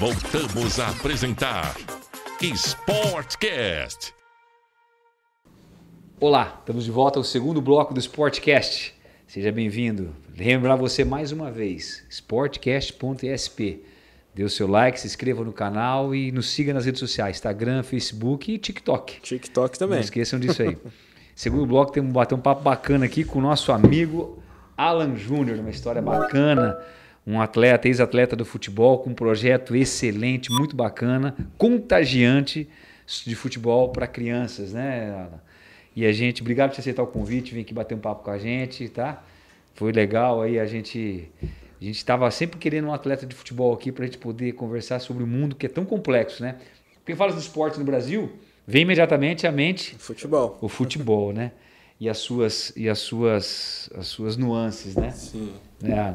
Voltamos a apresentar Sportcast. Olá, estamos de volta ao segundo bloco do Sportcast. Seja bem-vindo. Lembrar você mais uma vez, sportcast.sp. Dê o seu like, se inscreva no canal e nos siga nas redes sociais, Instagram, Facebook e TikTok. TikTok também. Não esqueçam disso aí. Segundo bloco, temos que bater um papo bacana aqui com o nosso amigo Alan Júnior, uma história bacana, um atleta, ex-atleta do futebol, com um projeto excelente, muito bacana, contagiante de futebol para crianças, né, Alan? E a gente, obrigado por você aceitar o convite, vir aqui bater um papo com a gente, tá? Foi legal aí, a gente a gente estava sempre querendo um atleta de futebol aqui para a gente poder conversar sobre o mundo que é tão complexo, né? Quem fala do esporte no Brasil, vem imediatamente à mente futebol. o futebol, né? E as suas e as suas as suas nuances, né? Sim. É.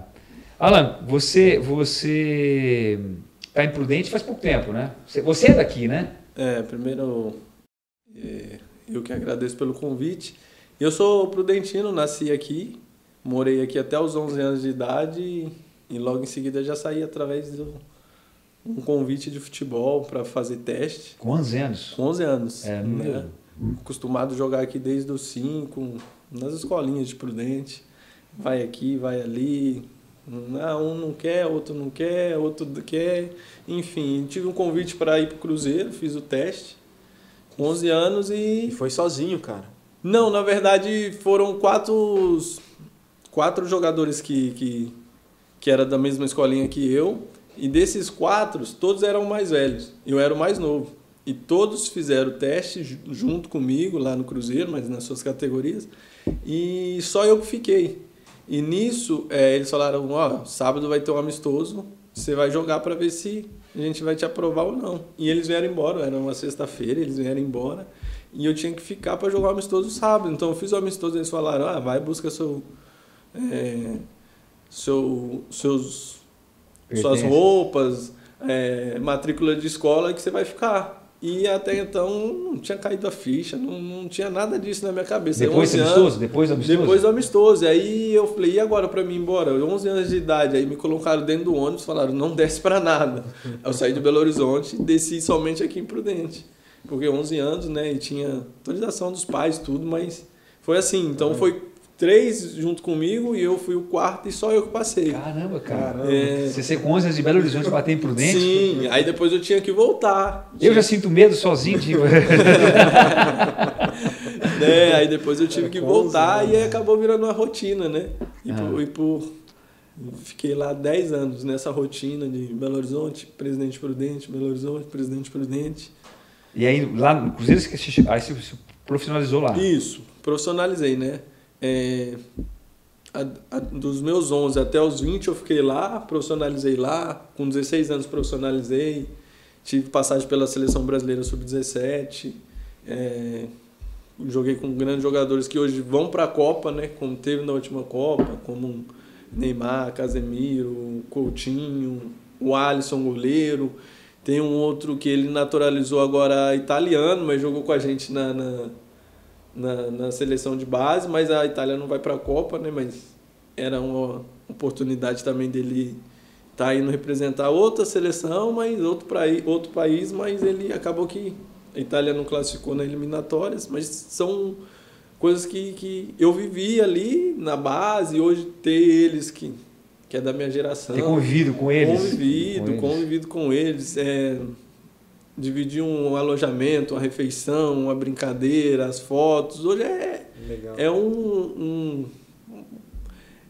Alan, você você tá em Prudente faz pouco tempo, né? Você, você é daqui, né? É, primeiro é, eu que agradeço pelo convite. Eu sou prudentino, nasci aqui, morei aqui até os 11 anos de idade e, e logo em seguida já saí através de um convite de futebol para fazer teste. Com 11 anos. Com 11 anos. É, né? Acostumado a jogar aqui desde os 5, nas escolinhas de Prudente. Vai aqui, vai ali. Não, um não quer, outro não quer, outro quer. Enfim, tive um convite para ir para o Cruzeiro, fiz o teste. Com 11 anos e... E foi sozinho, cara. Não, na verdade foram quatro, quatro jogadores que, que, que era da mesma escolinha que eu. E desses quatro, todos eram mais velhos. Eu era o mais novo. E todos fizeram o teste ju- junto comigo lá no Cruzeiro, mas nas suas categorias. E só eu que fiquei. E nisso, é, eles falaram: Ó, sábado vai ter um amistoso, você vai jogar para ver se a gente vai te aprovar ou não. E eles vieram embora, era uma sexta-feira, eles vieram embora. E eu tinha que ficar para jogar o amistoso sábado. Então eu fiz o amistoso, eles falaram: ah, vai, busca seu. é, seu seus, suas roupas, é, matrícula de escola que você vai ficar. E até então não tinha caído a ficha, não, não tinha nada disso na minha cabeça. Depois do 11 anos- amistoso? Depois amistoso? depois do amistoso. Aí eu falei, e agora pra mim ir embora? Eu, 11 anos de idade. Aí me colocaram dentro do ônibus falaram, não desce pra nada. Eu saí de Belo Horizonte e desci somente aqui em Prudente. Porque 11 anos, né? E tinha autorização dos pais, tudo, mas foi assim. Então foi três junto comigo e eu fui o quarto e só eu que passei. Caramba, cara. Caramba. É, Você ser com 11 anos de Belo Horizonte bater em Prudente? sim, aí depois eu tinha que voltar. Eu já sinto medo sozinho de. né? Aí depois eu tive É, que voltar 11 e aí acabou virando uma rotina, né? E, Ah. por, e por- Fiquei lá 10 anos nessa rotina de Belo Horizonte, Presidente Prudente, Belo Horizonte, Presidente Prudente. E aí, lá no Cruzeiro, você, aí você se profissionalizou lá. Isso, profissionalizei, né? É, a- a- dos meus 11 até os 20 eu fiquei lá, profissionalizei lá. Com 16 anos profissionalizei. Tive passagem pela Seleção Brasileira Sub-17. É, joguei com grandes jogadores que hoje vão para a Copa, né? Como teve na última Copa, como Neymar, Casemiro, Coutinho, o Alisson, goleiro. Tem um outro que ele naturalizou agora italiano, mas jogou com a gente na, na, na, na seleção de base, mas a Itália não vai para a Copa, né? Mas era uma oportunidade também dele estar indo representar outra seleção, mas outro, praí, outro país, mas ele acabou que a Itália não classificou na eliminatórias, mas são coisas que, que eu vivi ali na base, e hoje ter eles que, que é da minha geração. Ter convivido com eles. Convivido, Com eles. convivido com eles. É, dividir um alojamento, uma refeição, uma brincadeira, as fotos. Hoje é, Legal. é um, um-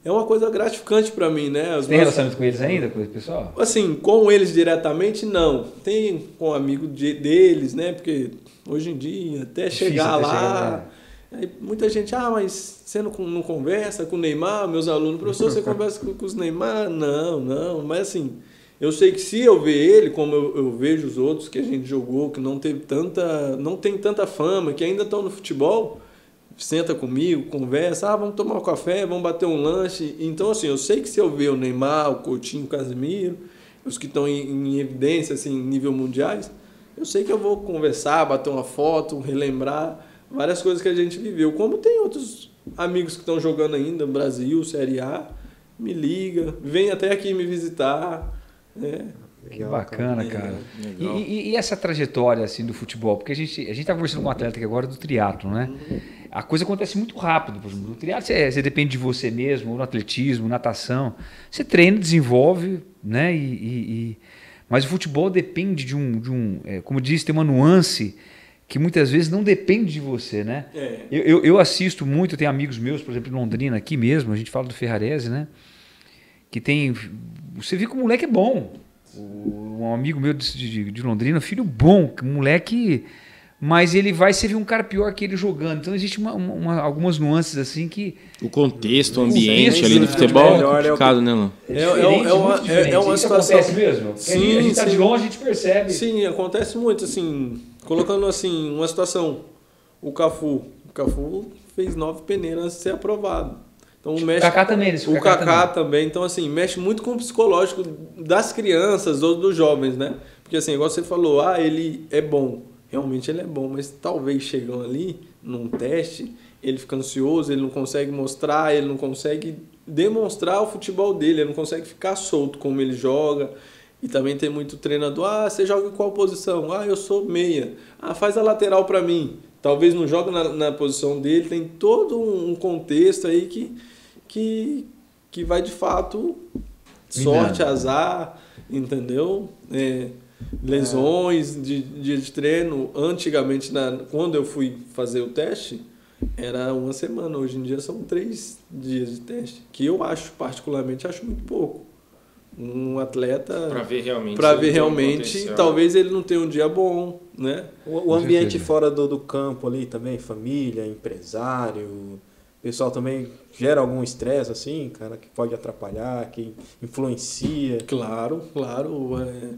É uma coisa gratificante para mim, né? Você tem meus- relacionamento com eles ainda, com esse pessoal? Assim, com eles diretamente, não. Tem com amigo de- deles, né? Porque hoje em dia, até Difícil chegar até lá. chegar, Aí muita gente, ah, mas você não, não conversa com o Neymar, meus alunos, professor, você conversa com, com os Neymar? Não, não. Mas assim, eu sei que se eu ver ele, como eu, eu vejo os outros que a gente jogou, que não teve tanta. não tem tanta fama, que ainda estão no futebol, senta comigo, conversa, ah, vamos tomar um café, vamos bater um lanche. Então, assim, eu sei que se eu ver o Neymar, o Coutinho, o Casemiro, os que estão em, em evidência, assim, nível mundiais, eu sei que eu vou conversar, bater uma foto, relembrar várias coisas que a gente viveu. Como tem outros amigos que estão jogando ainda, Brasil, Série A, me liga, vem até aqui me visitar. Né? Que bacana, cara. E, Legal. e- e essa trajetória assim do futebol? Porque a gente a gente tá conversando com um atleta aqui agora do triatlo, né? A coisa acontece muito rápido. Por exemplo, no triatlo você, você depende de você mesmo, ou no atletismo, natação. Você treina, desenvolve, né? E, e- e- mas o futebol depende de um, de um é, como diz, tem uma nuance que muitas vezes não depende de você, né? É. Eu, eu, eu assisto muito, eu tenho amigos meus, por exemplo, em Londrina, aqui mesmo, a gente fala do Ferrarese, né? Que tem. Você vê que o moleque é bom. O- Um amigo meu de, de- de Londrina, filho bom, que moleque. Mas ele vai ser um cara pior que ele jogando. Então existe uma- uma- uma- algumas nuances assim que. O contexto, o ambiente contexto, ali do futebol é Melhor é o complicado, né, Lan? É, é, é, é, é uma situação. acontece mesmo? Porque a gente- Sim, a gente tá de longe, a gente percebe. Sim, acontece muito, assim, colocando assim, uma situação. O Cafu. O Cafu fez nove peneiras antes de ser aprovado. Então mexe. Kaká também, esse O Kaká Kaká também. Então, assim, mexe muito com o psicológico das crianças ou dos jovens, né? Porque assim, igual você falou, ah, ele é bom. Realmente ele é bom, mas talvez chegam ali num teste, ele fica ansioso, ele não consegue mostrar, ele não consegue demonstrar o futebol dele, ele não consegue ficar solto como ele joga. E também tem muito treinador, ah, você joga em qual posição? Ah, eu sou meia. Ah, faz a lateral para mim. Talvez não joga na, na posição dele, tem todo um contexto aí que, que, que vai de fato sorte, azar, entendeu? É, lesões de dia de treino. Antigamente, na, quando eu fui fazer o teste, era uma semana. Hoje em dia são três dias de teste, que eu acho, particularmente, acho muito pouco. Um atleta Pra ver realmente. para ver um realmente, talvez ele não tenha um dia bom, né? O, o ambiente fora do, do campo ali também, família, empresário, pessoal também gera algum estresse assim, cara, que pode atrapalhar, que influencia. Claro, claro. é,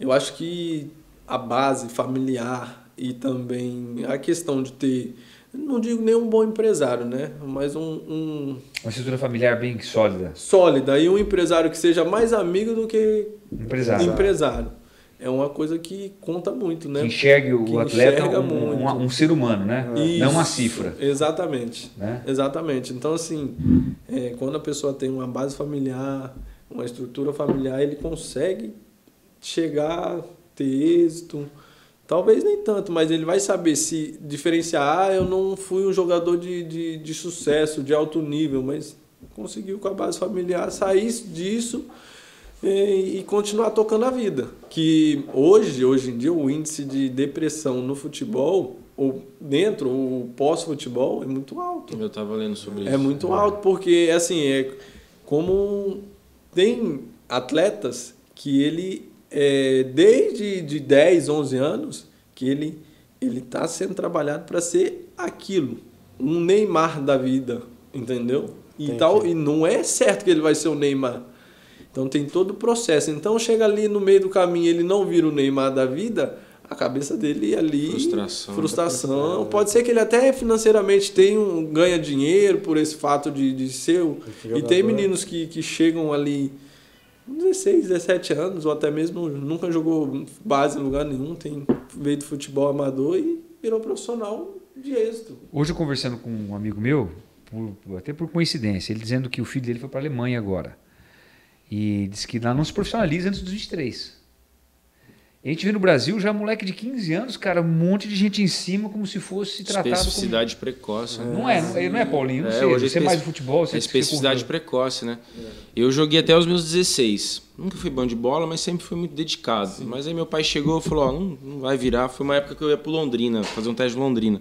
eu acho que a base familiar e também a questão de ter, não digo nem um bom empresário, né? Mas um, um Uma estrutura familiar bem sólida. sólida e um empresário que seja mais amigo do que Empresário. empresário. É uma coisa que conta muito, né? Que enxergue o Que atleta um, muito. um- um ser humano, né? Não uma Isso, cifra. Exatamente. Né? Exatamente. Então, assim, é, quando a pessoa tem uma base familiar, uma estrutura familiar, ele consegue chegar, ter êxito. Talvez nem tanto, mas ele vai saber se diferenciar. Ah, eu não fui um jogador de, de, de sucesso, de alto nível, mas conseguiu com a base familiar sair disso e, e continuar tocando a vida. Que hoje, hoje em dia, o índice de depressão no futebol, ou dentro, o pós-futebol, é muito alto. Eu tava lendo sobre isso. É muito alto, porque assim, é como tem atletas que ele, é, desde de 10, 11 anos, que ele ele está sendo trabalhado para ser aquilo, um Neymar da vida, entendeu? E, Entendi. tal, e não é certo que ele vai ser o Neymar. Então tem todo o processo. Então chega ali no meio do caminho, ele não vira o Neymar da vida, a cabeça dele ali Frustração. frustração. Pode ser que ele até financeiramente tenha um, ganha dinheiro por esse fato de, de ser. E tem meninos que, que chegam ali 16, 17 anos, ou até mesmo nunca jogou base em lugar nenhum, tem veio do futebol amador e virou profissional de êxito. Hoje eu conversando com um amigo meu, por- até por coincidência, ele dizendo que o filho dele foi para a Alemanha agora. E disse que lá não se profissionaliza antes dos 23. E a gente vê no Brasil já moleque de 15 anos, cara, um monte de gente em cima como se fosse tratado como... Especificidade precoce. né? Não é, não é, não é Paulinho, não É, sei, hoje é você é mais do futebol, você É especificidade precoce, né? Eu joguei até os meus 16. Nunca fui bom de bola, mas sempre fui muito dedicado. Mas aí meu pai chegou e falou: ó, não, não vai virar. Foi uma época que eu ia pro Londrina, fazer um teste de Londrina.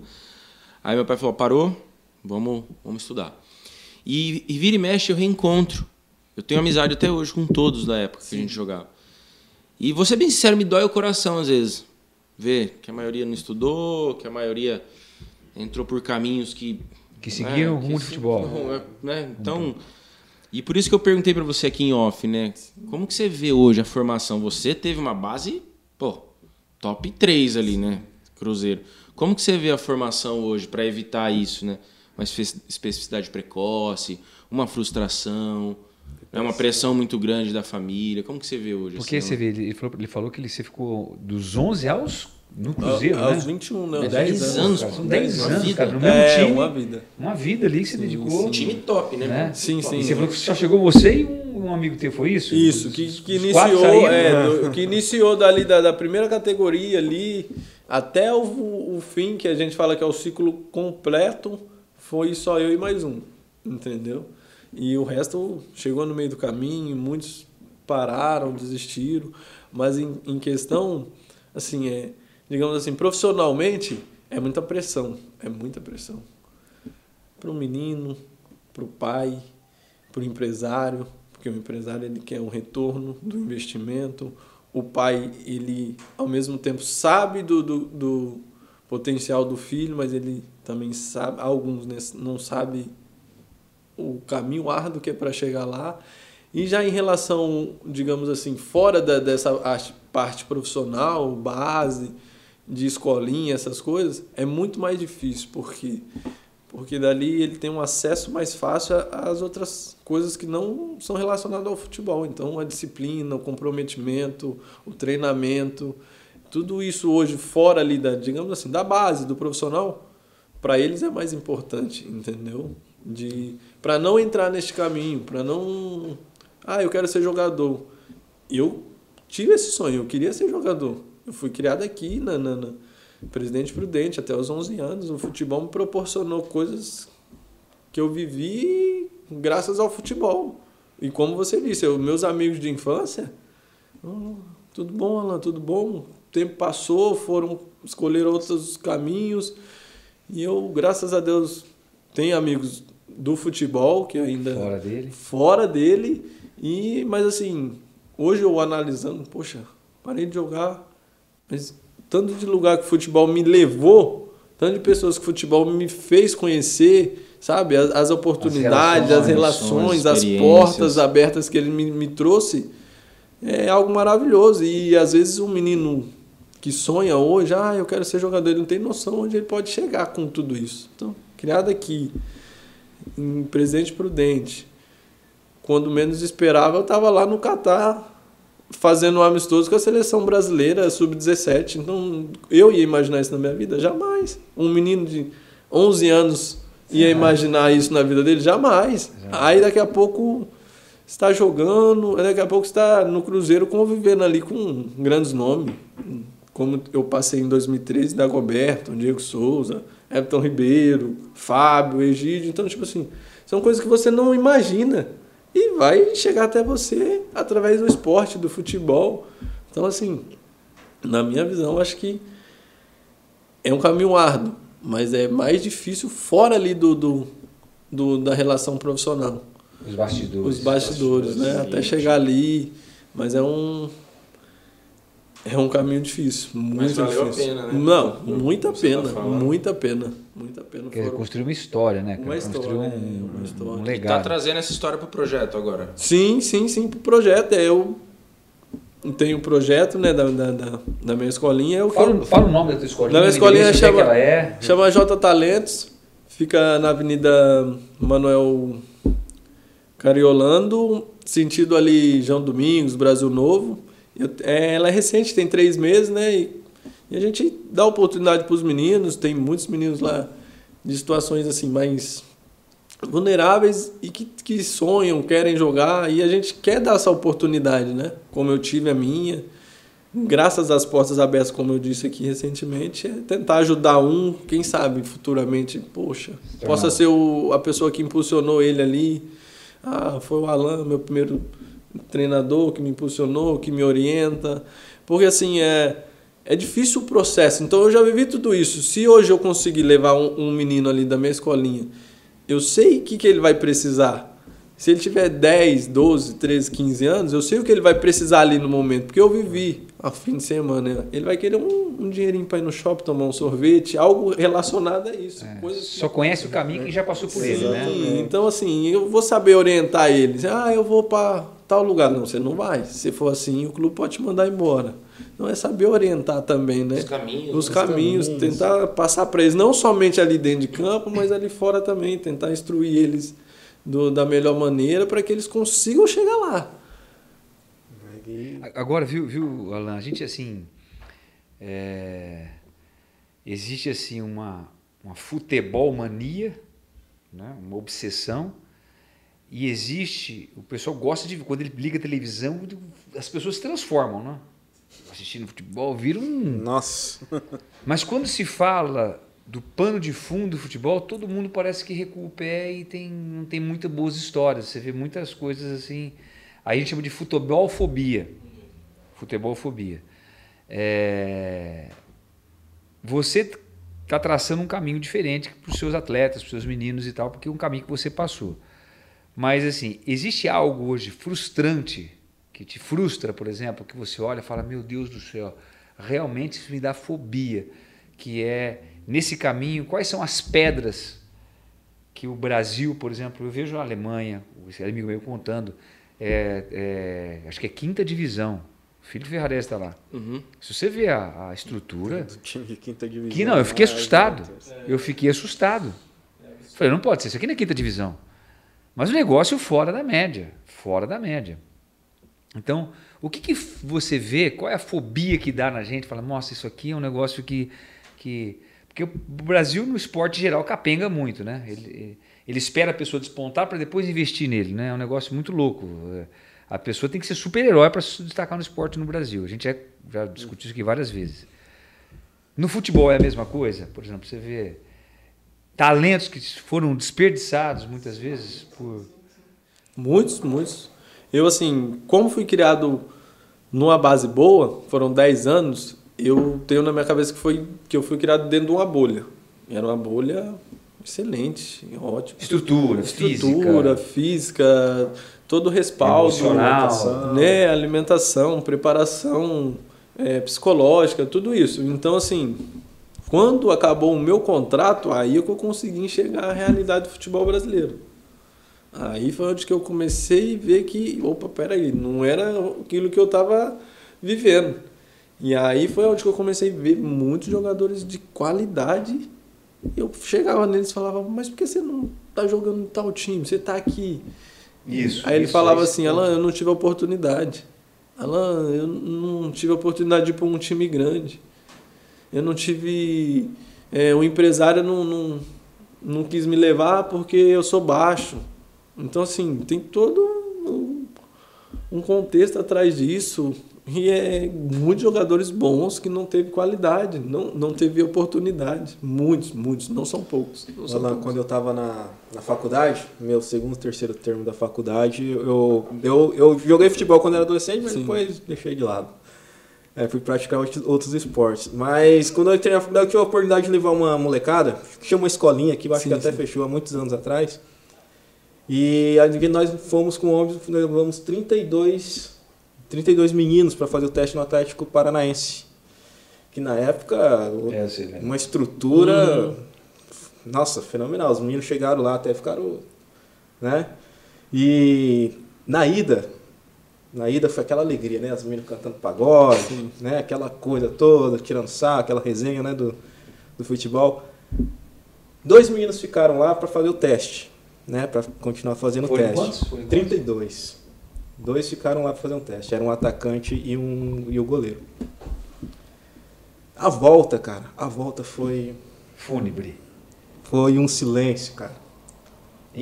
Aí meu pai falou: parou, vamos, vamos estudar. E, e vira e mexe eu reencontro. Eu tenho amizade até hoje com todos da época que a gente jogava. E vou ser bem sincero, me dói o coração às vezes. Ver que a maioria não estudou, que a maioria entrou por caminhos que. Que seguiram o que rumo de futebol. né? Então. E por isso que eu perguntei pra você aqui em off, né? Como que você vê hoje a formação? Você teve uma base, pô, top 3 ali, né? Cruzeiro. Como que você vê a formação hoje para evitar isso, né? Uma espe- especificidade precoce, uma frustração, né? uma pressão muito grande da família. Como que você vê hoje? Porque assim, você vê, ele falou, ele falou que ele, você ficou dos 11 aos no Cruzeiro, A- né? Aos 21, né? É Aos 10 20 anos, cara, são pô, 10 uma anos, vida. cara, no mesmo É, time. uma vida. Uma vida ali que você dedicou. Um time top, né? né? Sim, E sim. você falou que só chegou você e um, um amigo teu foi isso? Isso, que, os- que iniciou, é, do- que iniciou dali da, da primeira categoria ali até o, o fim, que a gente fala que é o ciclo completo, foi só eu e mais um, entendeu? E o resto chegou no meio do caminho, muitos pararam, desistiram, mas em, em questão, assim, é, digamos assim, profissionalmente, é muita pressão, é muita pressão. Para o menino, para o pai, para o empresário, porque o empresário ele quer um retorno do investimento, o pai ele ao mesmo tempo sabe do, do, do potencial do filho, mas ele também sabe, alguns né, não sabe o caminho árduo que é para chegar lá. E já em relação, digamos assim, fora da, dessa arte- parte profissional, base, de escolinha, essas coisas, é muito mais difícil, porque porque dali ele tem um acesso mais fácil às outras coisas que não são relacionadas ao futebol. Então, a disciplina, o comprometimento, o treinamento, tudo isso hoje fora ali da, digamos assim, da base do profissional, para eles é mais importante, entendeu? De para não entrar neste caminho, para não, ah, eu quero ser jogador. Eu tive esse sonho, eu queria ser jogador. Eu fui criado aqui na, na, na Presidente Prudente até os 11 anos. O futebol me proporcionou coisas que eu vivi graças ao futebol. E como você disse, eu, meus amigos de infância, "Oh, tudo bom, Alan, tudo bom. O tempo passou, foram escolher outros caminhos. E eu, graças a Deus, tenho amigos do futebol que ainda Fora dele. fora dele. E, mas assim, hoje eu analisando, poxa, parei de jogar, mas tanto de lugar que o futebol me levou, tanto de pessoas que o futebol me fez conhecer, sabe? As, as oportunidades, as relações, relações, as portas abertas que ele me, me trouxe, é algo maravilhoso. E às vezes um menino que sonha hoje, ah, eu quero ser jogador, ele não tem noção onde ele pode chegar com tudo isso. Então, criado aqui, em Presidente Prudente, quando menos esperava, eu estava lá no Catar fazendo um amistoso com a seleção brasileira sub-17. Então, eu ia imaginar isso na minha vida? Jamais. Um menino de 11 anos ia imaginar isso na vida dele? Jamais. Aí daqui a pouco está jogando, daqui a pouco está no Cruzeiro convivendo ali com grandes nomes. Como eu passei em 2013, Dagoberto, Diego Souza, Everton Ribeiro, Fábio, Egídio. Então, tipo assim, são coisas que você não imagina e vai chegar até você através do esporte, do futebol. Então, assim, na minha visão, acho que é um caminho árduo, mas é mais difícil fora ali do, do, do- da relação profissional. Os bastidores. Os bastidores, né? Até chegar ali, mas é um é um caminho difícil, muito valeu a difícil. pena, né? Não, muita tá pena, falando. muita pena, muita pena. Quer dizer, Foram- construir uma história, né? Uma história, construir um, é, uma um história. E tá legado. trazendo essa história pro projeto agora. Sim, sim, sim, pro projeto. É, eu tenho um projeto, né, da, da, da, da minha escolinha. Eu Fala, falo, fala o nome da tua escolinha. Na minha escolinha chama- é é. chama J Talentos, fica na Avenida Manuel Cariolando, sentido ali João Domingos, Brasil Novo. Eu- é, ela é recente, tem três meses, né? E, e a gente dá oportunidade para os meninos, tem muitos meninos lá de situações assim mais vulneráveis e que, que sonham, querem jogar, e a gente quer dar essa oportunidade, né? Como eu tive a minha. Graças às portas abertas, como eu disse aqui recentemente, é tentar ajudar um, quem sabe futuramente, poxa, possa ser o, a pessoa que impulsionou ele ali. Ah, foi o Alan, meu primeiro treinador que me impulsionou, que me orienta. Porque assim, é, é difícil o processo. Então eu já vivi tudo isso. Se hoje eu conseguir levar um, um menino ali da minha escolinha, eu sei o que, que ele vai precisar. Se ele tiver 10, 12, 13, 15 anos, eu sei o que ele vai precisar ali no momento, porque eu vivi a fim de semana. né? Ele vai querer um, um dinheirinho para ir no shopping, tomar um sorvete, algo relacionado a isso. É, coisas que- Só conhece o caminho que já passou por ele, né? Sim, Então, assim, eu vou saber orientar eles. Ah, eu vou para tal lugar. Não, você não vai. Se for assim, o clube pode te mandar embora. Não é saber orientar também, né? Os caminhos. Os né? caminhos, caminhos. tentar passar para eles, não somente ali dentro de campo, mas ali fora também, tentar instruir eles do- da melhor maneira para que eles consigam chegar lá. Agora, viu, viu, Alan, a gente assim. é, existe assim uma, uma futebol mania, né? uma obsessão, E existe, o pessoal gosta de, quando ele liga a televisão, as pessoas se transformam, né? Assistindo futebol, viram um. Nossa. Mas quando se fala do pano de fundo do futebol, todo mundo parece que recua o pé e tem, não tem muitas boas histórias. Você vê muitas coisas assim. Aí a gente chama de futebolfobia. Futebolfobia. É... Você está traçando um caminho diferente para os seus atletas, para os seus meninos e tal, porque é um caminho que você passou. Mas assim, existe algo hoje frustrante que te frustra, por exemplo, que você olha e fala: Meu Deus do céu, realmente isso me dá fobia. Que é nesse caminho, quais são as pedras que o Brasil, por exemplo, eu vejo a Alemanha, esse amigo meu contando, é, é, acho que é quinta divisão. O filho Ferrares está lá. Uhum. Se você vê a, a estrutura. Do time de quinta divisão. Que não, eu fiquei Ah, assustado. Eu fiquei assustado. Falei, não pode ser, isso aqui não é quinta divisão. Mas o negócio fora da média. Fora da média. Então, o que, que você vê? Qual é a fobia que dá na gente? Fala, nossa, isso aqui é um negócio que. que... Porque o Brasil, no esporte geral, capenga muito, né? Ele, ele espera a pessoa despontar para depois investir nele, né? É um negócio muito louco. A pessoa tem que ser super-herói para se destacar no esporte no Brasil. A gente já, já discutiu isso aqui várias vezes. No futebol é a mesma coisa? Por exemplo, você vê talentos que foram desperdiçados muitas vezes por. Muitos, muitos. Eu, assim, como fui criado numa base boa, foram 10 anos, eu tenho na minha cabeça que, foi, que eu fui criado dentro de uma bolha. Era uma bolha excelente, ótima. Estrutura, Estrutura, física, todo o respaldo. Emocional. Né, alimentação, preparação é, psicológica, tudo isso. Então, assim, quando acabou o meu contrato, aí é que eu consegui enxergar a realidade do futebol brasileiro. Aí foi onde que eu comecei a ver que, opa, peraí, não era aquilo que eu estava vivendo. E aí foi onde que eu comecei a ver muitos jogadores de qualidade. Eu chegava neles e falava, mas por que você não tá jogando em tal time? Você tá aqui. Isso. Aí ele isso, falava assim. Alan, eu não tive oportunidade. Alan, eu não tive a oportunidade de ir para um time grande. Eu não tive. é, o empresário não, não, não quis me levar porque eu sou baixo. Então, assim, tem todo um, um contexto atrás disso. E é muitos jogadores bons que não teve qualidade, não, não teve oportunidade. Muitos, muitos, não são poucos. Não são Alan, poucos. quando eu estava na, na faculdade, meu segundo, terceiro termo da faculdade, eu, eu, eu joguei futebol quando era adolescente, mas Sim. depois deixei de lado. É, fui praticar outros- esportes. Mas quando eu entrei na faculdade, eu tive a oportunidade de levar uma molecada, que tinha uma escolinha aqui, acho Sim, que até sim. fechou há muitos anos atrás. E aí nós fomos com homens, levamos 32, 32 meninos para fazer o teste no Atlético Paranaense. Que na época, É, sei, né? uma estrutura. Nossa, fenomenal. Os meninos chegaram lá, até ficaram. Né? E na ida, na ida foi aquela alegria, né? As meninas cantando pagode, Sim. né? Aquela coisa toda, tirando saco, aquela resenha, né? Do, do futebol. Dois meninos ficaram lá para fazer o teste, né? Para continuar fazendo o Foram teste. quantos? Quantos? 32. Dois ficaram lá para fazer um teste. Era um atacante e, um, e o goleiro. A volta, cara, a volta foi, Fúnebre. foi um silêncio, cara.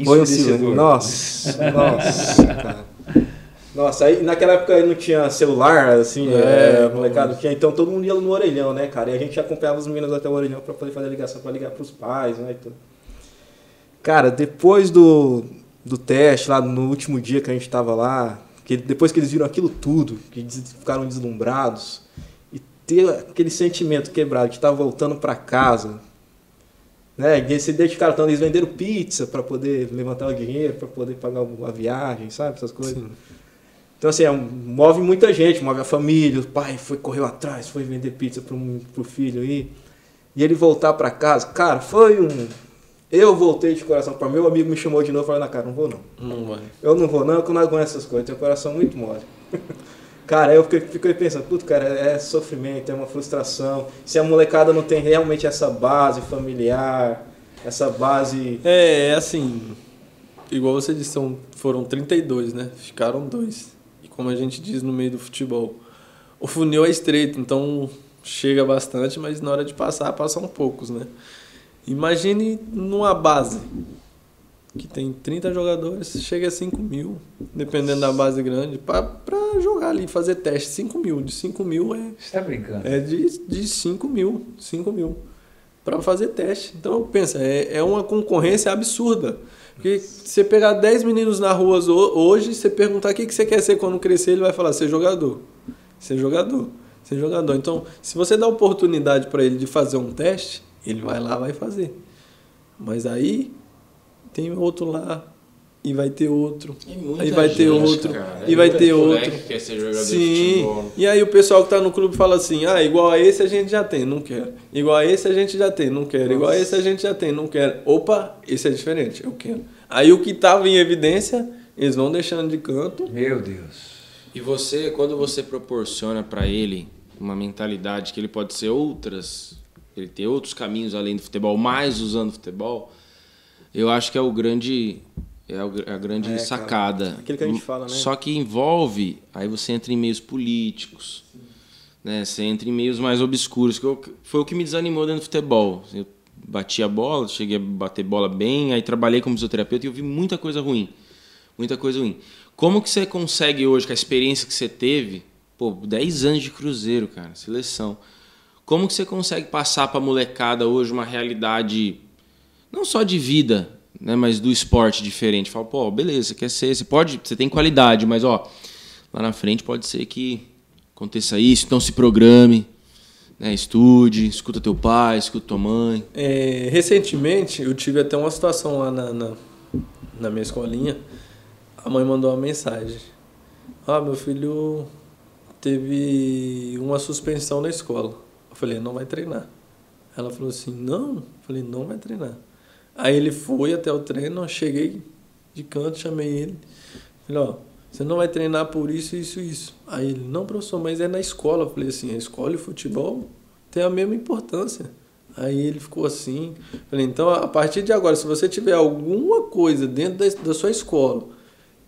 Foi um silêncio. Nossa, nossa, cara. Nossa, aí naquela época aí não tinha celular, assim, É, é, molecada tinha, então todo mundo ia no orelhão, né, cara? E a gente acompanhava os meninos até o orelhão pra poder fazer a ligação, pra ligar pros pais, né, e tudo. Cara, depois do, do teste, lá no último dia que a gente tava lá, que depois que eles viram aquilo tudo, que ficaram deslumbrados, e ter aquele sentimento quebrado de estar voltando pra casa, né? E se dedicaram tanto, eles venderam pizza para poder levantar o dinheiro, para poder pagar a viagem, sabe? Essas coisas. Sim. Então, assim, é um- move muita gente, move a família. O pai foi, correu atrás, foi vender pizza para o filho aí. E ele voltar para casa, cara, foi um. Eu voltei de coração para meu amigo me chamou de novo e falou: na cara, não vou não. Não vai. Eu não vou não, porque eu não aguento essas coisas, tenho coração muito mole. cara, eu fiquei, fiquei pensando, puto, cara, é sofrimento, é uma frustração. Se a molecada não tem realmente essa base familiar, essa base. É, é assim, igual você disse, são, foram 32, né? Ficaram dois. Como a gente diz no meio do futebol, o funil é estreito, então chega bastante, mas na hora de passar, passam poucos, né? Imagine numa base. que tem 30 jogadores, chega a 5 mil, dependendo da base grande, para jogar ali, fazer teste. 5 mil. De 5 mil é. Você tá brincando? É de, de 5 mil. 5 mil. Para fazer teste. Então, pensa, é, é uma concorrência absurda. Porque você pegar 10 meninos na rua hoje, você perguntar o que você quer ser quando crescer, ele vai falar: ser jogador. Ser jogador. Ser jogador. Então, se você dá oportunidade para ele de fazer um teste, ele vai lá vai fazer. Mas aí tem outro lá e vai ter outro. aí vai ter outro cara. e vai ter outro. Que quer ser jogador Sim. De futebol. E aí o pessoal que tá no clube fala assim: "Ah, igual a esse a gente já tem, não quero. Igual a esse a gente já tem, não quero. Igual a esse a gente já tem, não quero. Opa, esse é diferente, eu quero. Aí o que tava em evidência, eles vão deixando de canto. Meu Deus. E você, quando você proporciona para ele uma mentalidade que ele pode ser outras, ele ter outros caminhos além do futebol, mais usando futebol, eu acho que é o grande é a grande é, sacada. Cara, aquilo que a gente fala, né? Só que envolve, aí você entra em meios políticos, né? Você entra em meios mais obscuros, que eu, foi o que me desanimou dentro do futebol. Eu bati a bola, cheguei a bater bola bem, aí trabalhei como fisioterapeuta e eu vi muita coisa ruim. Muita coisa ruim. Como que você consegue hoje, com a experiência que você teve, pô, 10 anos de cruzeiro, cara, seleção. Como que você consegue passar para a molecada hoje uma realidade não só de vida, né, mas do esporte diferente. Fala, pô, beleza, você quer ser, você pode, você tem qualidade, mas ó, lá na frente pode ser que aconteça isso, então se programe, né, estude, escuta teu pai, escuta tua mãe. É, recentemente eu tive até uma situação lá na, na, na minha escolinha, a mãe mandou uma mensagem. Ah, meu filho teve uma suspensão na escola. Eu falei, não vai treinar. Ela falou assim, não. Eu falei, não vai treinar. Aí ele foi até o treino, cheguei de canto, chamei ele. Falei, ó, você não vai treinar por isso, isso, isso. Aí ele, não, professor, mas é na escola. Eu falei assim, a escola e o futebol tem a mesma importância. Aí ele ficou assim. Falei, então a partir de agora, se você tiver alguma coisa dentro da, da sua escola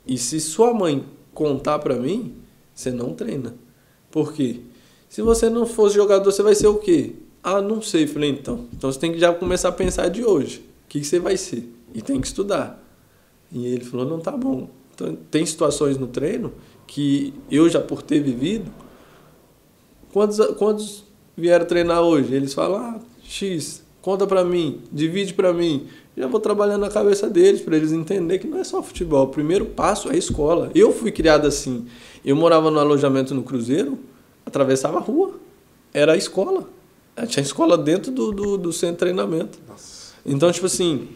e se sua mãe contar para mim, você não treina. Por quê? Se você não fosse jogador, você vai ser o quê? Ah, não sei. Falei, então. Então você tem que já começar a pensar de hoje que você vai ser? E tem que estudar. E ele falou, não, tá bom. Então, tem situações no treino que eu já por ter vivido, quantos, quantos vieram treinar hoje? Eles falam, ah, X, conta para mim, divide para mim. Já vou trabalhando na cabeça deles para eles entenderem que não é só futebol. O primeiro passo é a escola. Eu fui criado assim. Eu morava no alojamento no Cruzeiro, atravessava a rua. Era a escola. Tinha escola dentro do, do, do centro de treinamento. Nossa. Então, tipo assim,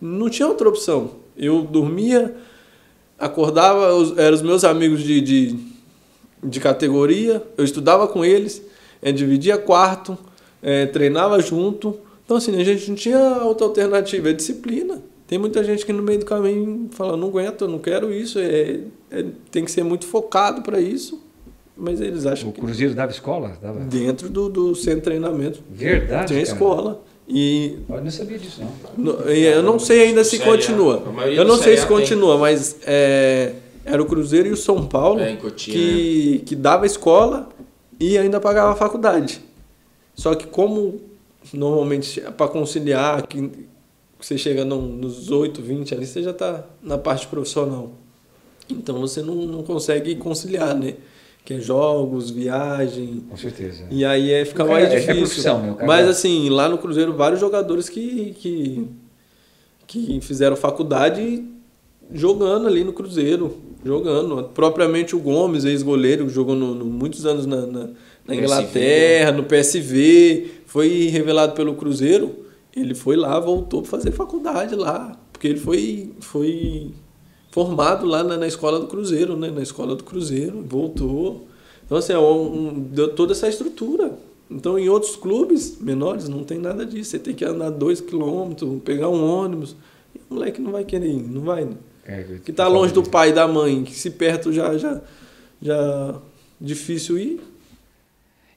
não tinha outra opção. Eu dormia, acordava, eram os meus amigos de, de, de categoria, eu estudava com eles, é, dividia quarto, é, treinava junto. Então, assim, a gente não tinha outra alternativa, é disciplina. Tem muita gente que no meio do caminho fala, não aguento, eu não quero isso, é, é tem que ser muito focado para isso. Mas eles acham o que. O Cruzeiro dava escola? Dava... Dentro do, do centro de treinamento. Verdade. Tinha escola. E eu não sabia disso, não. Eu não sei ainda se continua. Eu não sei se continua, mas é, era o Cruzeiro e o São Paulo é, que, né? que dava escola e ainda pagava a faculdade. Só que como normalmente é para conciliar, que você chega nos 8, 20 ali, você já está na parte profissional. Então você não, não consegue conciliar, né? Que é jogos, viagem. Com certeza. E aí é, fica mais é, difícil. É profissão, meu cara. Mas assim, lá no Cruzeiro, vários jogadores que, que, que fizeram faculdade jogando ali no Cruzeiro, jogando. Propriamente o Gomes, ex-goleiro, jogou no, no, muitos anos na, na, na Inglaterra, PSV. no PSV, foi revelado pelo Cruzeiro. Ele foi lá, voltou para fazer faculdade lá, porque ele foi, foi formado lá na, na escola do Cruzeiro, né? Na escola do Cruzeiro, voltou. Então, assim, é um, um, deu toda essa estrutura. Então, em outros clubes menores, não tem nada disso. Você tem que andar dois quilômetros, pegar um ônibus. E o moleque não vai querer ir, não vai, né? É, que tá longe do pai e da mãe, que se perto já, já, já difícil ir.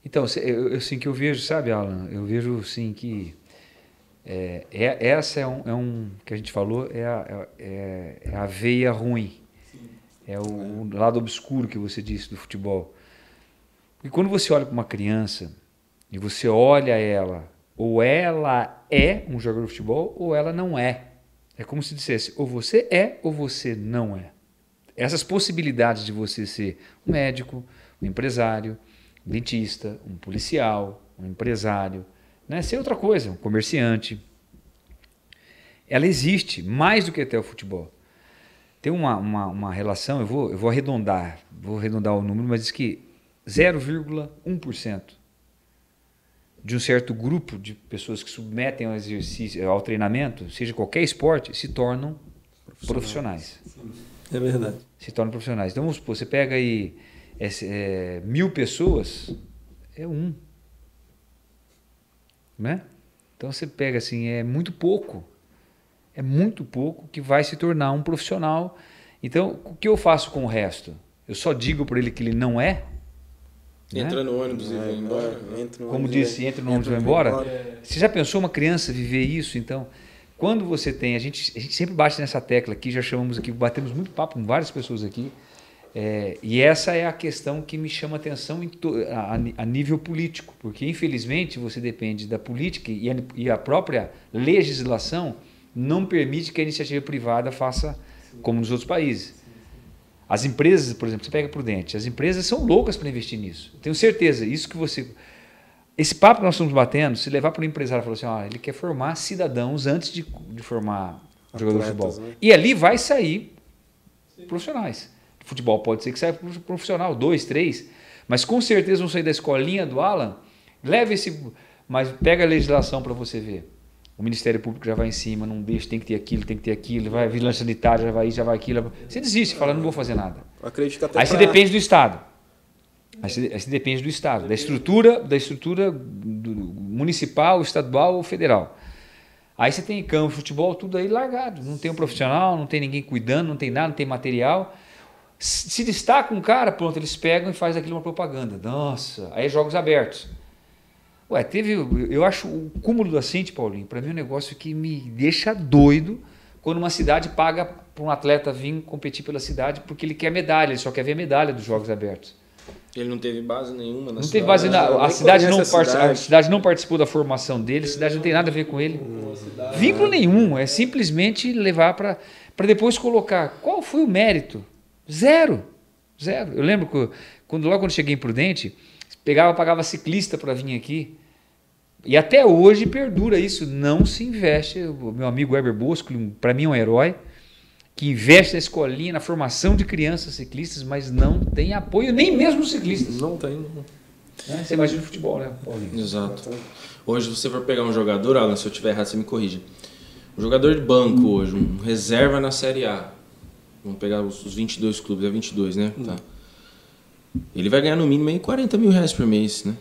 Então, eu, eu, assim, que eu vejo, sabe, Alan? Eu vejo, sim, que é, é, essa é um, é um, que a gente falou, é a, é, é a veia ruim. É o, o, lado obscuro que você disse do futebol. E quando você olha para uma criança e você olha ela, ou ela é um jogador de futebol, ou ela não é. É como se dissesse, ou você é ou você não é. Essas possibilidades de você ser um médico, um empresário, um dentista, um policial, um empresário, né? ser outra coisa, um comerciante. Ela existe mais do que até o futebol. Tem uma, uma, uma relação, eu vou, eu vou arredondar, vou arredondar o número, mas diz que 0,1% de um certo grupo de pessoas que submetem ao exercício, ao treinamento, seja qualquer esporte, se tornam profissionais. É verdade. Se tornam profissionais. Então, vamos supor, você pega aí é, é, mil pessoas, é um. Né? Então, você pega assim, é muito pouco. É muito pouco que vai se tornar um profissional. Então, o que eu faço com o resto? Eu só digo para ele que ele não é? Entra né? no ônibus e vai embora. Entra no Como disse, entra no ônibus e vai embora. Você já pensou uma criança viver isso? Então, quando você tem, a gente, a gente sempre bate nessa tecla aqui, já chamamos aqui, batemos muito papo com várias pessoas aqui, é, e essa é a questão que me chama atenção a, a, nível político, porque infelizmente você depende da política e a, e a própria legislação não permite que a iniciativa privada faça como nos outros países. As empresas, por exemplo, você pega Prudente, as empresas são loucas para investir nisso. Tenho certeza, isso que você. Esse papo que nós estamos batendo, se levar para o empresário e falar assim, ó, ele quer formar cidadãos antes de, de formar jogador de futebol. Né? E ali vai sair Sim. profissionais. Futebol pode ser que saia profissional, dois, três, mas com certeza vão sair da escolinha do Alan. Leve esse. Mas pega a legislação para você ver. O Ministério Público já vai em cima, não deixa, tem que ter aquilo, tem que ter aquilo, vai vigilância sanitária, já vai isso, já vai aquilo. Você desiste, fala, não vou fazer nada. Acredito até aí você depende do Estado. Aí você, aí você depende do Estado, da estrutura, da estrutura municipal, estadual ou federal. Aí você tem campo, futebol, tudo aí largado. Não tem um profissional, não tem ninguém cuidando, não tem nada, não tem material. Se destaca um cara, pronto, eles pegam e fazem aquilo uma propaganda. Nossa, aí é jogos abertos. Ué, teve. Eu acho o cúmulo da Cinti, Paulinho, para mim é um negócio que me deixa doido quando uma cidade paga para um atleta vir competir pela cidade porque ele quer medalha, ele só quer ver a medalha dos Jogos Abertos. Ele não teve base nenhuma na não cidade. Teve base na, a, cidade não a, cidade. a cidade não participou da formação dele, a cidade não tem nada a ver com ele. Vínculo nenhum, é simplesmente levar para depois colocar. Qual foi o mérito? Zero. Zero. Eu lembro que quando, logo quando cheguei em Prudente, pegava, pagava ciclista para vir aqui. E até hoje perdura isso, não se investe. O meu amigo Weber Bosco, para mim é um herói, que investe na escolinha, na formação de crianças ciclistas, mas não tem apoio nem mesmo ciclistas. Não tem. Não. Né? Você imagina o futebol, né, Paulinho? Exato. Hoje, você for pegar um jogador, Alan, se eu estiver errado, você me corrija. Um jogador de banco hoje, um reserva na Série A. Vamos pegar os 22 clubes, é 22, né? Tá. Ele vai ganhar no mínimo aí 40 mil reais por mês, né?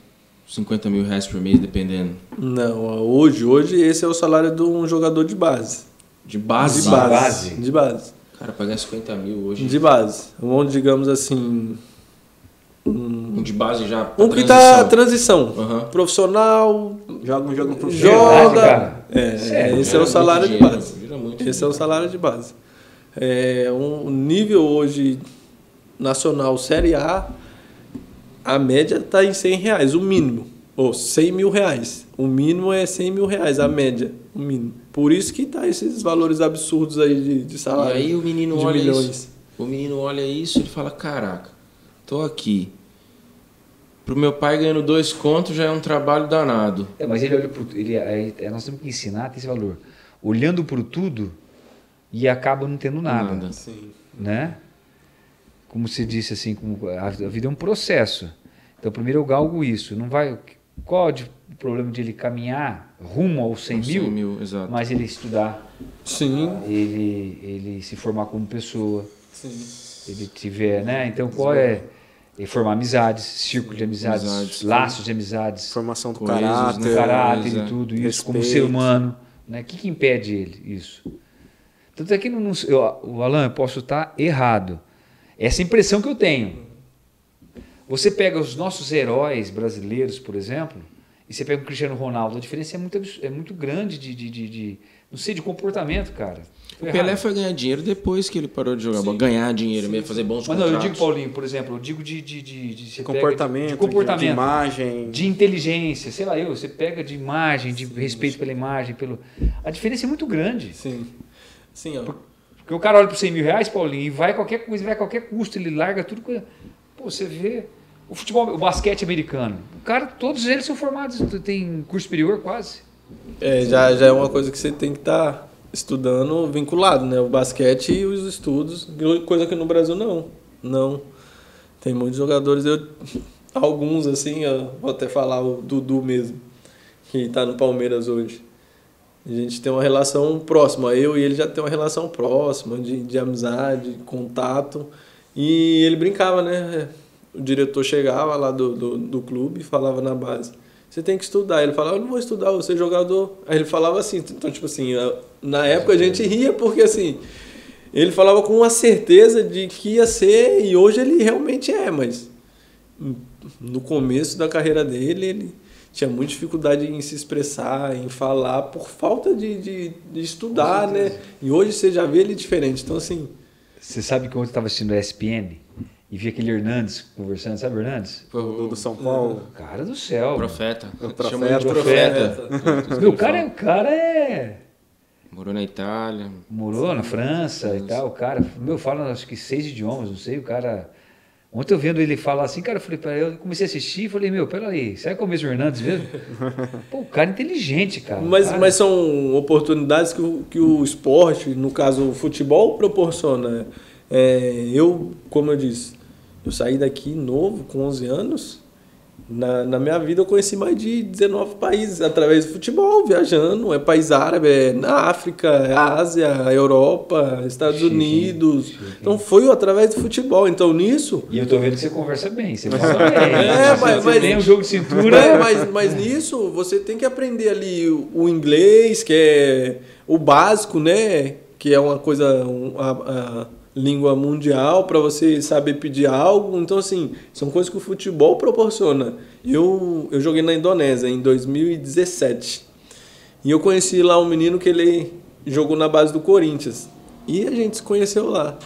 50 mil reais por mês, dependendo. Não, hoje, hoje esse é o salário de um jogador de base. De base? De base. De base. Cara, pagar 50 mil hoje. De base. Onde, digamos assim. Um de base já. Um que tá transição. Uhum. Profissional. Joga um jogo profissional. Joga. É, Sério, esse é o salário de base. Esse é o salário de base. É, um nível hoje nacional Série A a média está em 100 reais, o mínimo. Ou 100 mil reais. O mínimo é 100 mil reais, a média, o mínimo. Por isso que tá esses valores absurdos aí de, de salário. E aí o menino olha milhões. isso. O menino olha isso e fala, caraca, tô aqui. Pro meu pai ganhando dois contos já é um trabalho danado. É, mas ele olha pro, ele, é, nós temos que ensinar a ter esse valor. Olhando para tudo e acaba não tendo nada. nada. Né? como se disse assim, como a vida é um processo. Então, primeiro eu galgo isso. Não vai. Qual é o problema de ele caminhar rumo aos 100 mil, 100 mil exato. mas ele estudar, Sim. Ele, ele se formar como pessoa, Sim. ele tiver, né? Então, qual é? Ele formar amizades, círculo de amizades, amizades laços de amizades, formação do coesos, caráter, né? caráter e tudo isso, respeito. como ser humano, né? O que, que impede ele isso? Tanto é que não, eu, o Alan, eu posso estar errado, essa impressão que eu tenho. Você pega os nossos heróis brasileiros, por exemplo, e você pega o Cristiano Ronaldo, a diferença é muito, é muito grande de, de, de, de não sei, de comportamento, cara. Foi o Pelé errado. foi ganhar dinheiro depois que ele parou de jogar bola. Ganhar dinheiro mesmo, fazer bons Mas contratos. não, eu digo, Paulinho, por exemplo, eu digo de, de, de, de comportamento, de, comportamento, de, imagem. De inteligência, sei lá, eu, você pega de imagem, de Sim, respeito pela imagem, pelo. A diferença é muito grande. Sim. Sim, ó. Porque o cara olha por 100 mil reais, Paulinho, e vai qualquer coisa, vai a qualquer custo, ele larga tudo. Pô, você vê o futebol, o basquete americano. O cara, todos eles são formados, tem curso superior quase. É, já, já é uma coisa que você tem que estar estudando vinculado, né? O basquete e os estudos, coisa que no Brasil não. Não. Tem muitos jogadores, eu, alguns assim, ó, vou até falar o Dudu mesmo, que tá no Palmeiras hoje. A gente tem uma relação próxima, eu e ele já tem uma relação próxima, de, de amizade, contato. E ele brincava, né? O diretor chegava lá do, do, do clube e falava na base você tem que estudar. Ele falava, eu não vou estudar, vou ser jogador. Aí ele falava assim, então, tipo assim, na época a gente ria porque assim, ele falava com uma certeza de que ia ser, e hoje ele realmente é, mas no começo da carreira dele, ele tinha muita dificuldade em se expressar, em falar, por falta de, de, de estudar, né? E hoje você já vê ele diferente. Então, assim. Você sabe que ontem eu estava assistindo a ESPN e vi aquele Hernandes conversando, sabe o Hernandes? Foi o do São Paulo. Cara do céu. Profeta. O profeta. Chama ele de Profeta. profeta. Meu, o cara, é- o cara é. Morou na Itália. Morou na França e tal. O cara, meu, fala acho que seis idiomas, não sei. O cara. Ontem eu vendo ele falar assim, cara, eu falei, peraí, eu comecei a assistir e falei, meu, peraí, será que é o mesmo Hernandes mesmo? Pô, o cara é inteligente, cara. Mas, Cara, mas são oportunidades que o, que o esporte, no caso o futebol, proporciona. É, eu, como eu disse, eu saí daqui novo, com 11 anos. Na, na minha vida eu conheci mais de 19 países através do futebol, viajando. É país árabe, é na África, é Ásia, é Europa, Estados Chique, Unidos. chique. Então foi através do futebol. Então nisso E eu tô vendo que você conversa bem, você fala bem. É, você, mas- você tem um jogo de cintura. É, mas, mas nisso você tem que aprender ali o, o inglês, que é o básico, né? Que é uma coisa, um- a, a língua mundial para você saber pedir algo. Então, assim, são coisas que o futebol proporciona. Eu, eu joguei na Indonésia em 2017. E eu conheci lá um menino que ele jogou na base do Corinthians. E a gente se conheceu lá.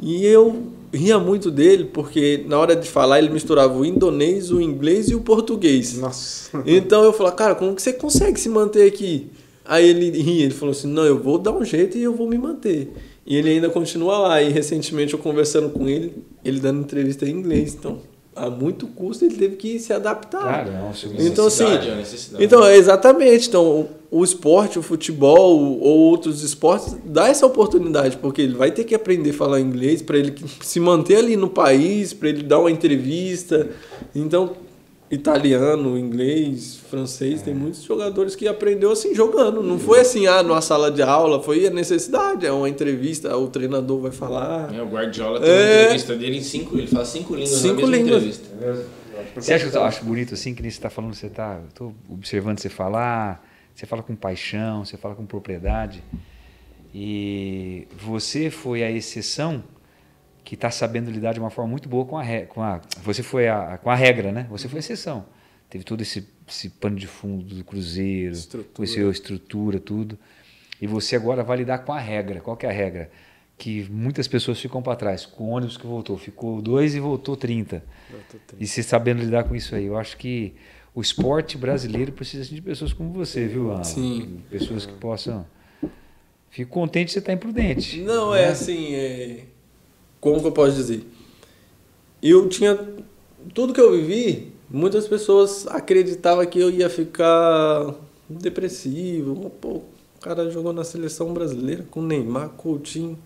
E eu ria muito dele, porque na hora de falar ele misturava o indonês, o inglês e o português. Nossa. Então eu falei, cara, como que você consegue se manter aqui? Aí ele ria, ele falou assim, não, eu vou dar um jeito e eu vou me manter. E ele ainda continua lá. E recentemente eu conversando com ele, ele dando entrevista em inglês. Então, a muito custo ele teve que se adaptar. Cara, nossa, eu- Então, assim, é. Então, é exatamente. Então, o, o esporte, o futebol ou outros esportes dá essa oportunidade, porque ele vai ter que aprender a falar inglês para ele se manter ali no país, para ele dar uma entrevista. Então, italiano, inglês, francês, tem muitos jogadores que aprendeu assim jogando. Não foi assim, ah, numa sala de aula, foi a necessidade, é uma entrevista, o treinador vai falar. É, o Guardiola tem É. uma entrevista dele em cinco, ele fala cinco línguas Cinco na mesma línguas. entrevista. Você acha que eu acho bonito assim, que nem você está falando, você tá. Eu tô observando você falar, você fala com paixão, você fala com propriedade. E você foi a exceção que está sabendo lidar de uma forma muito boa com a, com a você foi a, com a regra, né? Você foi a exceção. Teve todo esse, esse pano de fundo do Cruzeiro, Estrutura. a estrutura, tudo. E você agora vai lidar com a regra. Qual que é a regra? Que muitas pessoas ficam para trás. Com o ônibus que voltou, ficou dois e voltou 30. E você sabendo lidar com isso aí. Eu acho que o esporte brasileiro precisa de pessoas como você, viu, Alan? Sim. Pessoas que possam. Fico contente de você estar imprudente. Não, é né? assim, é... como que eu posso dizer? Eu tinha tudo que eu vivi, muitas pessoas acreditavam que eu ia ficar depressivo. Pô, o cara jogou na seleção brasileira com Neymar, Coutinho.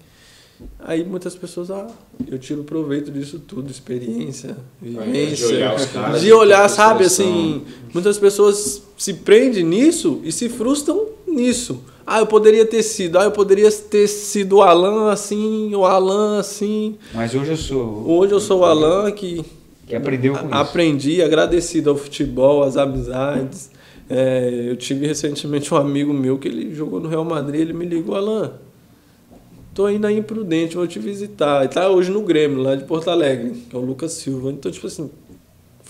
Aí muitas pessoas, ah, eu tiro proveito disso tudo, experiência, vivência. de olhar os caras de olhar, sabe, assim, muitas pessoas se prendem nisso e se frustram nisso. Ah, eu poderia ter sido, ah, eu poderia ter sido o Alan assim, o Alan assim. Mas hoje eu sou. Hoje eu sou o Alan que Que aprendeu com isso. aprendi, agradecido ao futebol, às amizades. É, eu tive recentemente um amigo meu que ele jogou no Real Madrid, ele me ligou, Alan, tô indo aí imprudente, vou te visitar. Ele tá hoje no Grêmio, lá de Porto Alegre, que é o Lucas Silva. Então, tipo assim,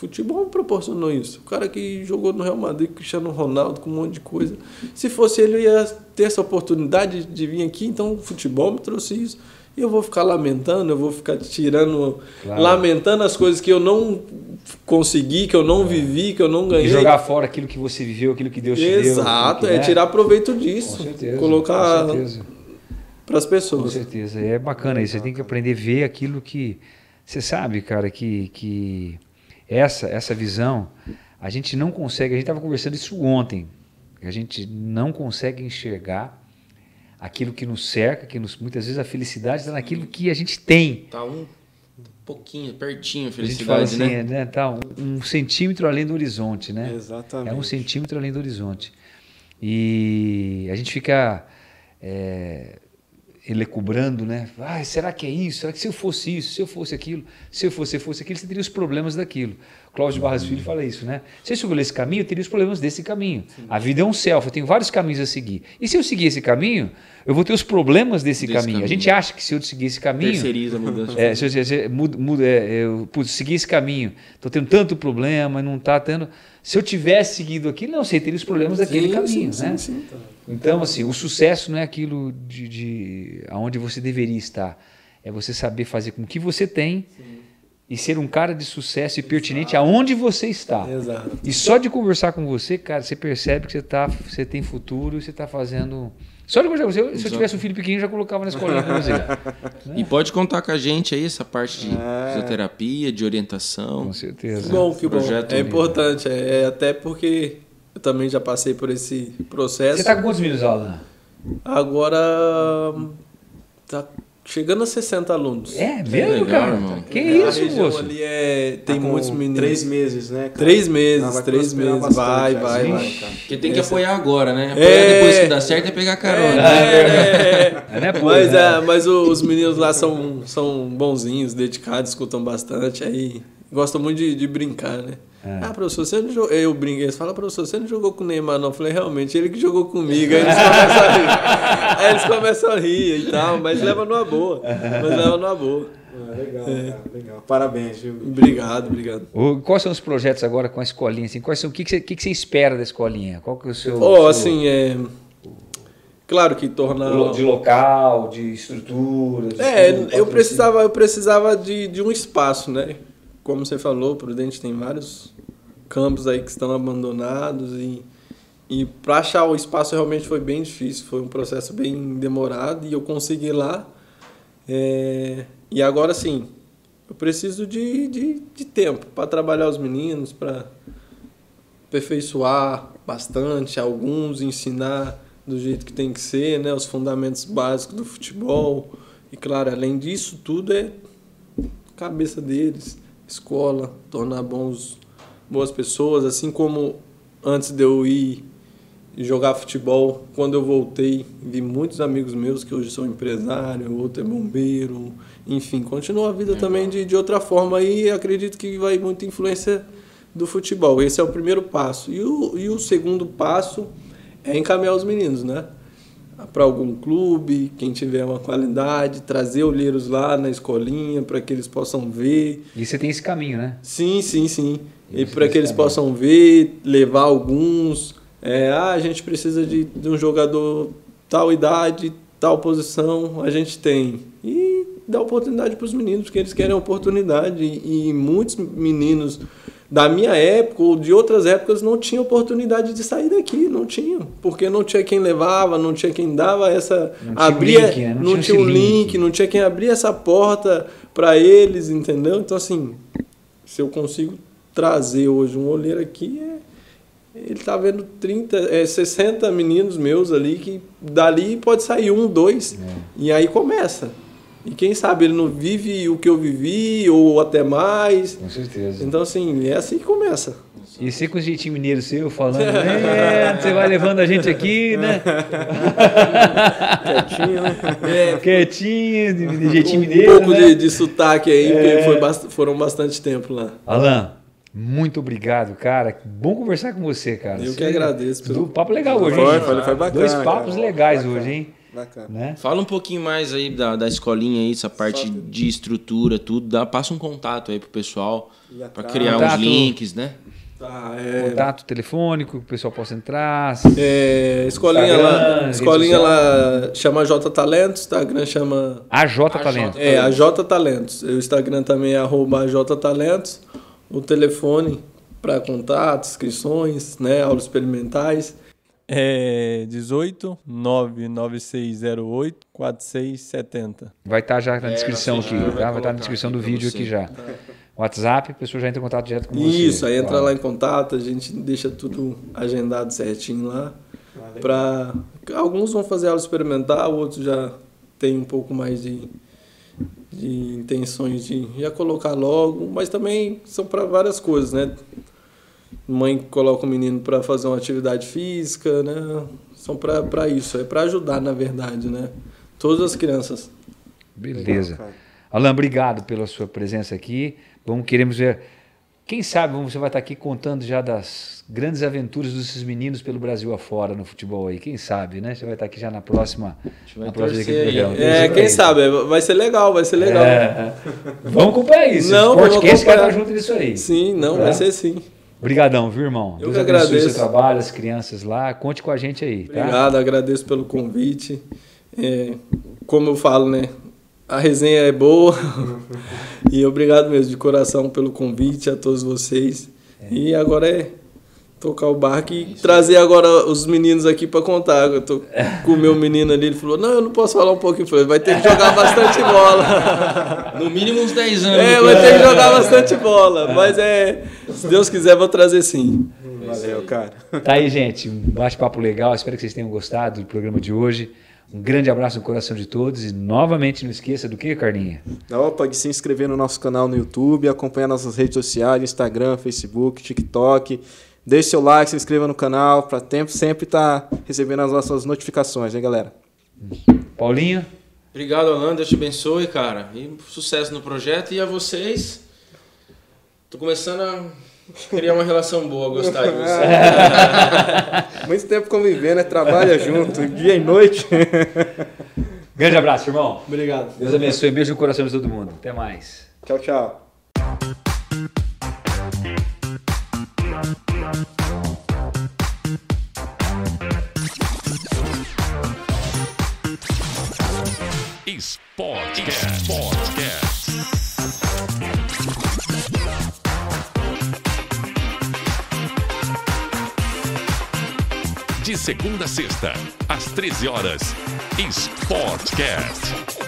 futebol me proporcionou isso. O cara que jogou no Real Madrid, Cristiano Ronaldo, com um monte de coisa. Se fosse ele, eu ia ter essa oportunidade de vir aqui, então o futebol me trouxe isso. E eu vou ficar lamentando, eu vou ficar tirando, Claro. lamentando as coisas que eu não consegui, que eu não vivi, que eu não E ganhei. jogar fora aquilo que você viveu, aquilo que Deus te deu. Exato, aquilo que, é né? tirar proveito Com disso. certeza. Colocar Com certeza. para as Com pessoas. certeza. É bacana isso. Você tem que aprender a ver aquilo que. Você sabe, cara, que, que essa, essa visão, a gente não consegue. A gente estava conversando isso ontem. A gente não consegue enxergar aquilo que nos cerca, que nos, muitas vezes a felicidade está naquilo que a gente tem. Tá um pouquinho, pertinho a A gente fala felicidade, assim, né? é, né, tá, um, um centímetro além do horizonte, né? Exatamente. É um centímetro além do horizonte. E a gente fica é, elecubrando, né? Ah, será que é isso? Será que se eu fosse isso, se eu fosse aquilo, se eu fosse, fosse aquilo, você teria os problemas daquilo. Cláudio Barras Filho fala isso, né? Se eu escolher esse caminho, eu teria os problemas desse caminho. A vida é um self, eu tenho vários caminhos a seguir. E se eu seguir esse caminho, eu vou ter os problemas desse, Desse caminho. A caminho. gente acha que se eu seguir esse caminho, Terceiriza a mudança. é, se eu, se eu- mudo- mudo- é, eu putz, segui esse caminho, estou tendo tanto problema, não está tendo. Se eu tivesse seguido aquilo, não, você teria os problemas daquele Sim, caminho, sim, né? sim, sim. Então, assim, o sucesso não é aquilo de, de aonde você deveria estar, é você saber fazer com o que você tem e ser um cara de sucesso e pertinente aonde você está. Exato. E só de conversar com você, cara, você percebe que você, tá, você tem futuro e você está fazendo. Só de conversar com você, eu- se eu tivesse um filho pequeno, eu já colocava na escolinha com você. E pode contar com a gente aí essa parte de É. fisioterapia, de orientação. Com certeza. Que bom, que bom. Projeto É mesmo. importante, é, é até porque eu também já passei por esse processo. Você está com quantos meninos, Alan? Agora tá chegando a 60 alunos. É mesmo, legal, cara? irmão. Que a isso, região moço? ali é, tem Tá muitos meninos. Três meses, né? cara? Três meses, Ah, três meses. bastante, Vai, vai, vai. Porque tem que apoiar agora, né? É. Apoiar depois que dá certo é pegar carona. É, É, né, pô, mas, né? é, mas o- os meninos lá são, são bonzinhos, dedicados, escutam bastante, aí gostam muito de, de brincar, né? É. Ah, professor, você não jogou. Eu brinco, eles falam, professor, você não jogou com o Neymar, não. Eu falei, realmente, ele que jogou comigo. Aí eles começam a rir. Aí eles começam a rir e tal, mas leva numa boa. Mas leva numa boa. Ah, legal, cara, legal. Parabéns, viu? Obrigado, obrigado. O- Quais são os projetos agora com a escolinha? Assim? Quais são, o que, que, você, que que você espera da escolinha? Qual que é o seu. Ó, seu- assim, é. Claro que tornar. de local, de estrutura. de É, eu patrocínio. precisava, eu precisava de, de um espaço, né? Como você falou, Prudente tem vários campos aí que estão abandonados e, e para achar o espaço realmente foi bem difícil, foi um processo bem demorado e eu consegui lá. É, e agora sim, eu preciso de, de, de tempo para trabalhar os meninos, para aperfeiçoar bastante alguns, ensinar do jeito que tem que ser, né, os fundamentos básicos do futebol. E claro, além disso tudo é cabeça deles, escola, tornar bons boas pessoas, assim como antes de eu ir jogar futebol, quando eu voltei, vi muitos amigos meus que hoje são empresário, outro é bombeiro, enfim, continua a vida também de, de outra forma e acredito que vai muita influência do futebol. Esse é o primeiro passo. E o, e o segundo passo é encaminhar os meninos, né? Para algum clube, quem tiver uma qualidade, trazer olheiros lá na escolinha para que eles possam ver. E você tem esse caminho, né? Sim, sim, sim. E Isso para que eles bem. possam ver, levar alguns. É, ah, a gente precisa de, de um jogador tal idade, tal posição, a gente tem. E dar oportunidade para os meninos, porque eles querem oportunidade. E, e muitos meninos da minha época ou de outras épocas não tinham oportunidade de sair daqui, não tinham. Porque não tinha quem levava, não tinha quem dava essa. Não abria, link, né? Não não tinha o link. link, não tinha quem abrir essa porta para eles, entendeu? Então, assim, se eu consigo trazer hoje um olheiro aqui, é, ele tá vendo 30, é, 60 meninos meus ali que dali pode sair um, dois, e aí começa. E quem sabe ele não vive o que eu vivi, ou até mais. Com certeza. Então, assim, é assim que começa. E você com o jeitinho mineiro seu falando, é, você vai levando a gente aqui, né? Quietinho, né? É, Quietinho, de, jeitinho um mineiro. pouco né? de, de sotaque aí, É. porque foi bast- foram bastante tempo lá. Alan, muito obrigado, cara. Bom conversar com você, cara. Eu que Você- agradeço pelo- Do papo legal hoje, Foi, hein? foi, foi bacana. Dois papos cara. legais Bacana. hoje, hein? Bacana. Né? Fala um pouquinho mais aí da, da escolinha aí, essa parte de estrutura, tudo. Dá, passa um contato aí pro pessoal para criar Contato. uns links, né? Tá, é, Contato telefônico, que o pessoal possa entrar. É, escolinha Instagram, lá, escolinha lá chama J Talentos, Instagram chama AJ Talento. é a J Talentos. O Instagram também é arroba J Talentos. O telefone para contatos, inscrições, né, aulas experimentais É 18 99608 4670. Vai estar já na É, descrição na aqui, fechadura tá? vai estar na descrição aqui do vídeo você. aqui já. WhatsApp, a pessoa já entra em contato direto com você. Isso, aí entra Uau. lá em contato, a gente deixa tudo agendado certinho lá. Pra... Alguns vão fazer aula experimental, outros já tem um pouco mais de, de intenções de já colocar logo, mas também são para várias coisas, né? Mãe coloca o menino para fazer uma atividade física, né? São para isso, é para ajudar, na verdade, né? Todas as crianças. Beleza. Legal. Alan, obrigado pela sua presença aqui. Vamos, queremos ver. Quem sabe você vai estar aqui contando já das grandes aventuras desses meninos pelo Brasil afora no futebol aí. Quem sabe, né? Você vai estar aqui já na próxima. Na próxima programa. É, quem sabe, vai ser legal, vai ser legal. É. Vamos acompanhar isso. Não, Não, vamos que esse cara tá acompanhar. junto nisso aí. Sim, não, Tá? vai ser sim. Obrigadão, viu, irmão? Eu Deus que abençoe o seu agradeço. trabalho, as crianças lá. Conte com a gente aí, tá? Obrigado, agradeço pelo convite. É, como eu falo, né? A resenha é boa. e obrigado mesmo de coração pelo convite a todos vocês. E agora é tocar o barco e trazer agora os meninos aqui para contar. Eu tô com o meu menino ali, ele falou: "Não, eu não posso falar um pouquinho". Eu falei: "Vai ter que jogar bastante bola". No mínimo uns 10 anos. é, vai ter que jogar bastante bola, mas é, se Deus quiser vou trazer sim. Valeu, cara. Tá aí, gente. Um bate-papo legal. Espero que vocês tenham gostado do programa de hoje. Um grande abraço no coração de todos. E novamente, não esqueça do que, Carlinha? Opa, de se inscrever no nosso canal no YouTube, acompanhar nossas redes sociais, Instagram, Facebook, TikTok. Deixe seu like, se inscreva no canal para tempo sempre estar recebendo as nossas notificações, hein, galera? Paulinho? Obrigado, Alan. Deus te abençoe, cara. E sucesso no projeto. E a vocês. Tô começando a criar uma relação boa, gostar de vocês. Muito tempo convivendo, né? Trabalha junto, dia e noite. Grande abraço, irmão. Obrigado. Deus abençoe. Beijo no coração de todo mundo. Até mais. tchau, tchau. Sportcast. Sportcast. De segunda a sexta, às 13 horas. Sportcast.